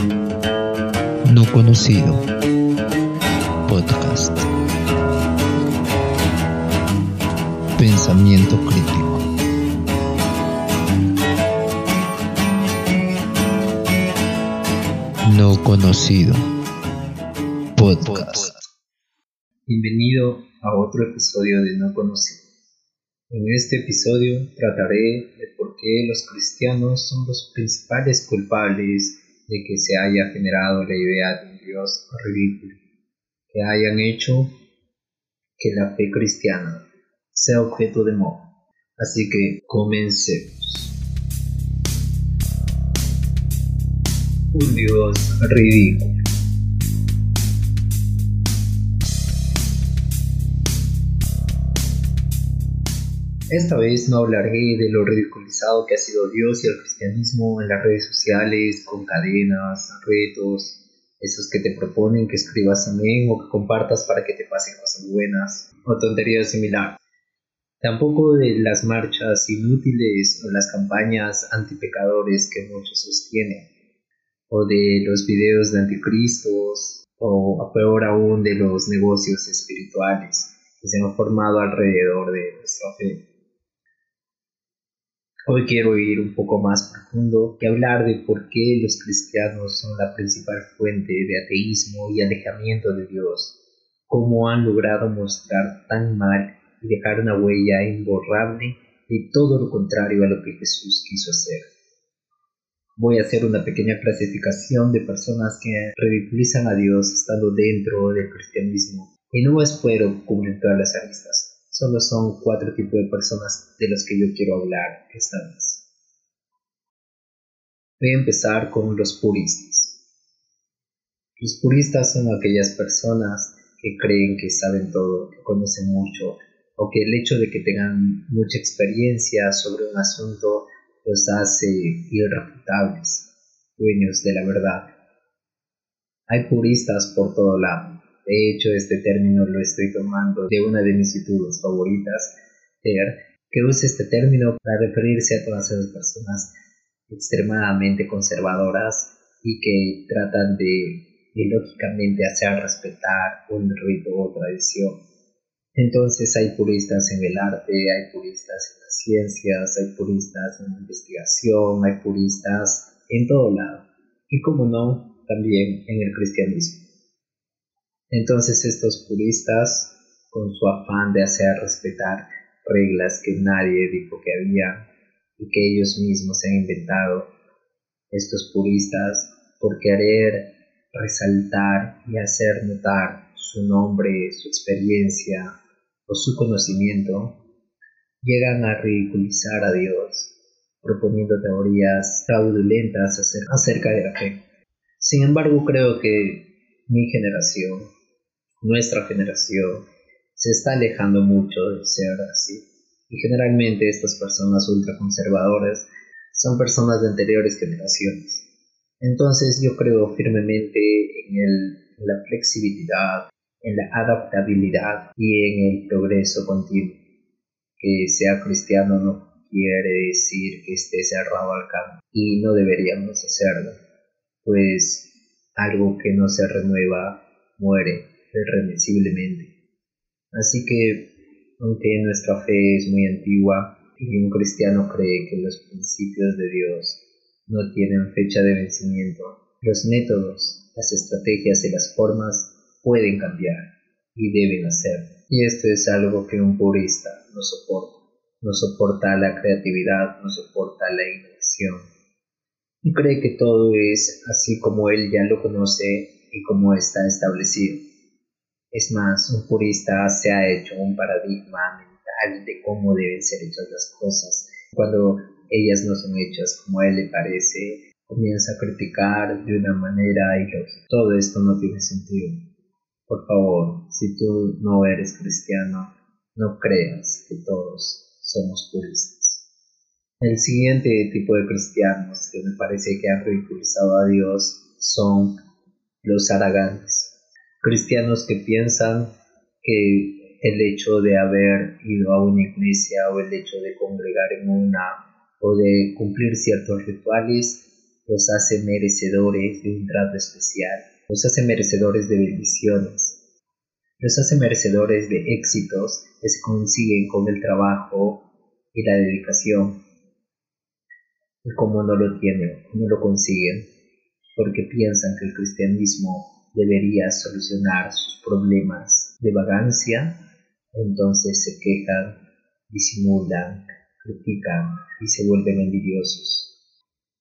No conocido. Podcast. Pensamiento crítico. No conocido. Podcast. Bienvenido a otro episodio de No Conocido. En este episodio trataré de por qué los cristianos son los principales culpables de que se haya generado la idea de un Dios ridículo, que hayan hecho que la fe cristiana sea objeto de moda. Así que comencemos. Un Dios ridículo. Esta vez no hablaré de lo ridiculizado que ha sido Dios y el cristianismo en las redes sociales, con cadenas, retos, esos que te proponen que escribas amén o que compartas para que te pasen cosas buenas, o tonterías similares. Tampoco de las marchas inútiles o las campañas antipecadores que muchos sostienen, o de los videos de anticristos, o peor aún de los negocios espirituales que se han formado alrededor de nuestra fe. Hoy quiero ir un poco más profundo y hablar de por qué los cristianos son la principal fuente de ateísmo y alejamiento de Dios, cómo han logrado mostrar tan mal y dejar una huella imborrable de todo lo contrario a lo que Jesús quiso hacer. Voy a hacer una pequeña clasificación de personas que ridiculizan a Dios estando dentro del cristianismo y no espero cubrir todas las aristas Solo son cuatro tipos de personas de los que yo quiero hablar esta vez. Voy a empezar con los puristas. Los puristas son aquellas personas que creen que saben todo, que conocen mucho, o que el hecho de que tengan mucha experiencia sobre un asunto los hace irrefutables, dueños de la verdad. Hay puristas por todo lado de hecho, este término lo estoy tomando de una de mis youtubers favoritas, que usa este término para referirse a todas esas personas extremadamente conservadoras y que tratan de ilógicamente hacer respetar un rito o tradición. Entonces hay puristas en el arte, hay puristas en las ciencias, hay puristas en la investigación, hay puristas en todo lado. Y como no, también en el cristianismo. Entonces estos puristas, con su afán de hacer respetar reglas que nadie dijo que había y que ellos mismos se han inventado, estos puristas, por querer resaltar y hacer notar su nombre, su experiencia o su conocimiento, llegan a ridiculizar a Dios, proponiendo teorías fraudulentas acerca de la fe. Sin embargo, creo que mi generación nuestra generación se está alejando mucho de ser así. Y generalmente estas personas ultraconservadoras son personas de anteriores generaciones. Entonces yo creo firmemente en, en la flexibilidad, en la adaptabilidad y en el progreso continuo. Que sea cristiano no quiere decir que esté cerrado al cambio y no deberíamos hacerlo, pues algo que no se renueva muere irremisiblemente. Así que, aunque nuestra fe es muy antigua y un cristiano cree que los principios de Dios no tienen fecha de vencimiento, los métodos, las estrategias y las formas pueden cambiar y deben hacer. Y esto es algo que un purista no soporta. No soporta la creatividad, no soporta la innovación. Y cree que todo es así como él ya lo conoce y como está establecido. Es más, un purista se ha hecho un paradigma mental de cómo deben ser hechas las cosas. Cuando ellas no son hechas como a él le parece, comienza a criticar de una manera ilógica. Todo esto no tiene sentido. Por favor, si tú no eres cristiano, no creas que todos somos puristas. El siguiente tipo de cristianos que me parece que han ridiculizado a Dios son los aragantes cristianos que piensan que el hecho de haber ido a una iglesia o el hecho de congregar en una o de cumplir ciertos rituales los hace merecedores de un trato especial, los hace merecedores de bendiciones, los hace merecedores de éxitos que se consiguen con el trabajo y la dedicación. Y como no lo tienen, no lo consiguen, porque piensan que el cristianismo debería solucionar sus problemas de vagancia, entonces se quejan, disimulan, critican y se vuelven envidiosos.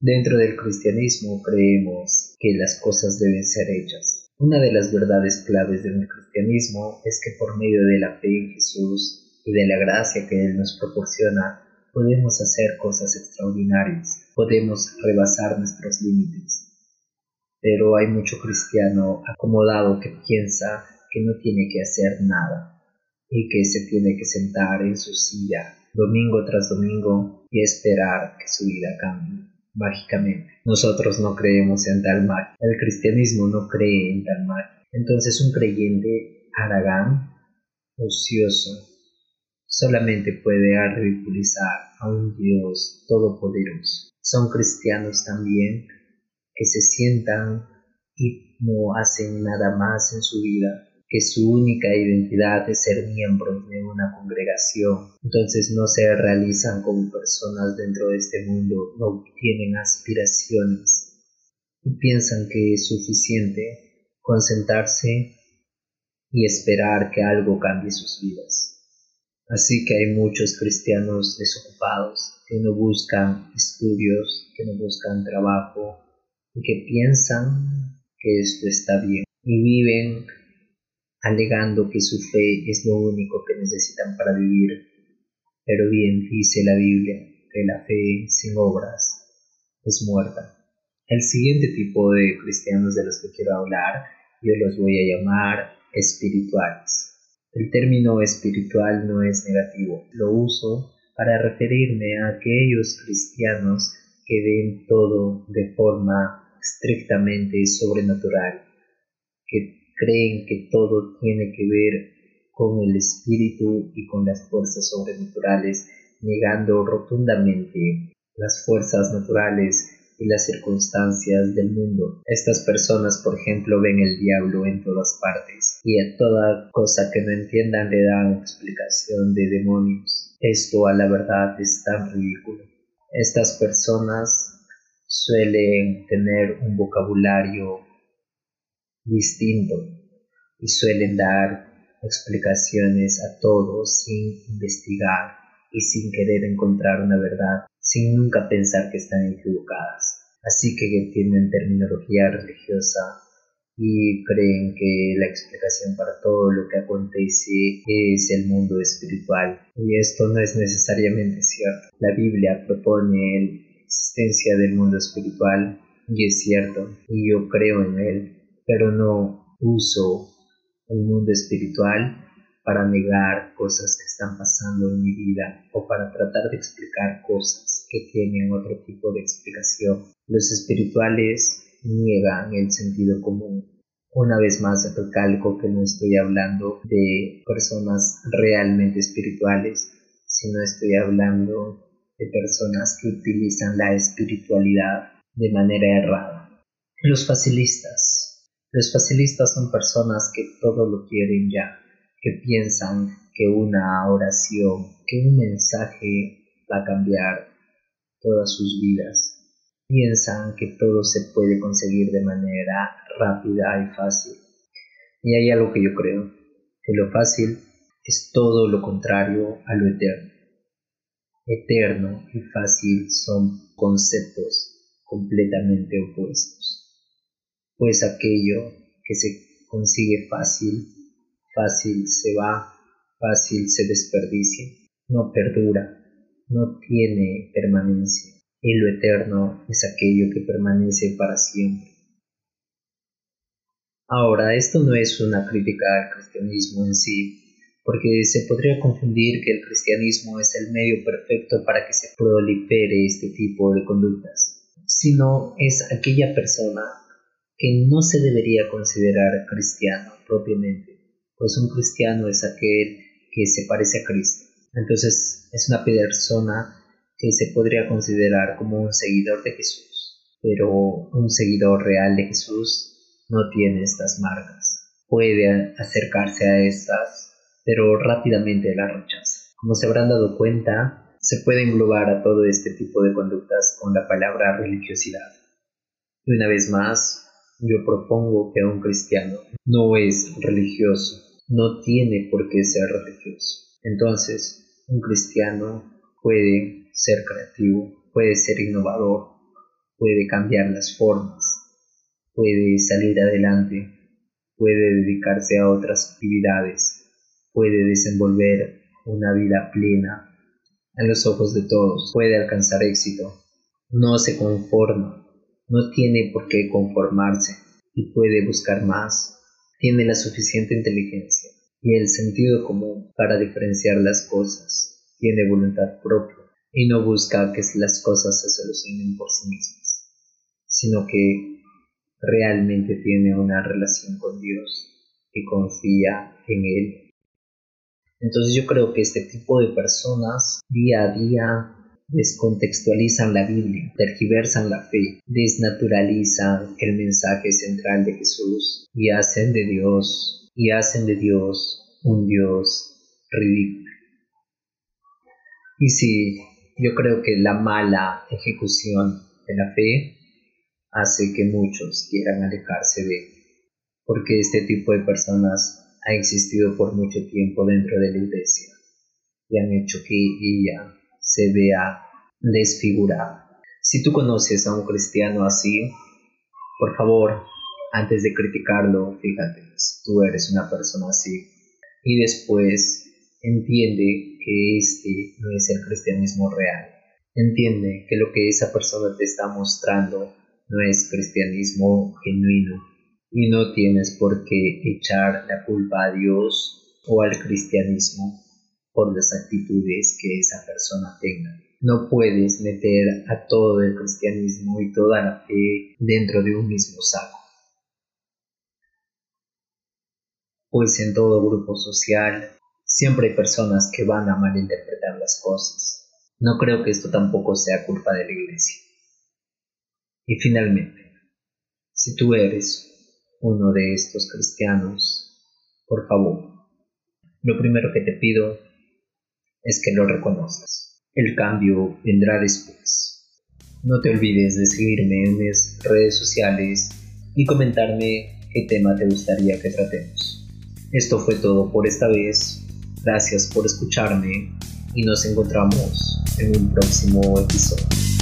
Dentro del cristianismo creemos que las cosas deben ser hechas. Una de las verdades claves del cristianismo es que por medio de la fe en Jesús y de la gracia que Él nos proporciona, podemos hacer cosas extraordinarias, podemos rebasar nuestros límites. Pero hay mucho cristiano acomodado que piensa que no tiene que hacer nada y que se tiene que sentar en su silla domingo tras domingo y esperar que su vida cambie mágicamente. Nosotros no creemos en tal mal. El cristianismo no cree en tal mal. Entonces un creyente aragán, ocioso, solamente puede ridiculizar a un Dios todopoderoso. Son cristianos también que se sientan y no hacen nada más en su vida que su única identidad es ser miembros de una congregación. Entonces no se realizan como personas dentro de este mundo, no tienen aspiraciones y piensan que es suficiente concentrarse y esperar que algo cambie sus vidas. Así que hay muchos cristianos desocupados que no buscan estudios, que no buscan trabajo que piensan que esto está bien y viven alegando que su fe es lo único que necesitan para vivir. Pero bien dice la Biblia que la fe sin obras es muerta. El siguiente tipo de cristianos de los que quiero hablar yo los voy a llamar espirituales. El término espiritual no es negativo, lo uso para referirme a aquellos cristianos que ven todo de forma estrictamente sobrenatural, que creen que todo tiene que ver con el espíritu y con las fuerzas sobrenaturales, negando rotundamente las fuerzas naturales y las circunstancias del mundo. Estas personas, por ejemplo, ven el diablo en todas partes y a toda cosa que no entiendan le dan explicación de demonios. Esto a la verdad es tan ridículo. Estas personas suelen tener un vocabulario distinto y suelen dar explicaciones a todo sin investigar y sin querer encontrar una verdad, sin nunca pensar que están equivocadas. Así que tienen terminología religiosa y creen que la explicación para todo lo que acontece es el mundo espiritual. Y esto no es necesariamente cierto. La Biblia propone la existencia del mundo espiritual y es cierto, y yo creo en él pero no uso el mundo espiritual para negar cosas que están pasando en mi vida o para tratar de explicar cosas que tienen otro tipo de explicación. Los espirituales niegan el sentido común. Una vez más recalco que no estoy hablando de personas realmente espirituales, sino estoy hablando de personas que utilizan la espiritualidad de manera errada. Los facilistas los facilistas son personas que todo lo quieren ya, que piensan que una oración, que un mensaje va a cambiar todas sus vidas. Piensan que todo se puede conseguir de manera rápida y fácil. Y hay algo que yo creo, que lo fácil es todo lo contrario a lo eterno. Eterno y fácil son conceptos completamente opuestos pues aquello que se consigue fácil, fácil se va, fácil se desperdicia, no perdura, no tiene permanencia, y lo eterno es aquello que permanece para siempre. Ahora, esto no es una crítica al cristianismo en sí, porque se podría confundir que el cristianismo es el medio perfecto para que se prolifere este tipo de conductas, sino es aquella persona que no se debería considerar cristiano propiamente, pues un cristiano es aquel que se parece a Cristo. Entonces es una persona que se podría considerar como un seguidor de Jesús. pero un seguidor real de Jesús no tiene estas marcas. Puede acercarse a estas, pero rápidamente las rechaza. Como se habrán dado cuenta, se puede englobar a todo este tipo de conductas con la palabra religiosidad. Y una vez más, yo propongo que un cristiano no es religioso, no tiene por qué ser religioso. Entonces, un cristiano puede ser creativo, puede ser innovador, puede cambiar las formas, puede salir adelante, puede dedicarse a otras actividades, puede desenvolver una vida plena en los ojos de todos, puede alcanzar éxito, no se conforma, no tiene por qué conformarse y puede buscar más, tiene la suficiente inteligencia y el sentido común para diferenciar las cosas, tiene voluntad propia y no busca que las cosas se solucionen por sí mismas, sino que realmente tiene una relación con Dios y confía en Él entonces yo creo que este tipo de personas día a día descontextualizan la Biblia, tergiversan la fe, desnaturalizan el mensaje central de Jesús y hacen de Dios y hacen de Dios un Dios ridículo. Y sí, yo creo que la mala ejecución de la fe hace que muchos quieran alejarse de él, porque este tipo de personas ha existido por mucho tiempo dentro de la iglesia y han hecho que ella se vea desfigurada. Si tú conoces a un cristiano así, por favor, antes de criticarlo, fíjate si tú eres una persona así y después entiende que este no es el cristianismo real. Entiende que lo que esa persona te está mostrando no es cristianismo genuino, y no tienes por qué echar la culpa a Dios o al cristianismo por las actitudes que esa persona tenga. No puedes meter a todo el cristianismo y toda la fe dentro de un mismo saco. Pues en todo grupo social siempre hay personas que van a malinterpretar las cosas. No creo que esto tampoco sea culpa de la iglesia. Y finalmente, si tú eres uno de estos cristianos, por favor, lo primero que te pido es que lo reconozcas. El cambio vendrá después. No te olvides de seguirme en mis redes sociales y comentarme qué tema te gustaría que tratemos. Esto fue todo por esta vez. Gracias por escucharme y nos encontramos en un próximo episodio.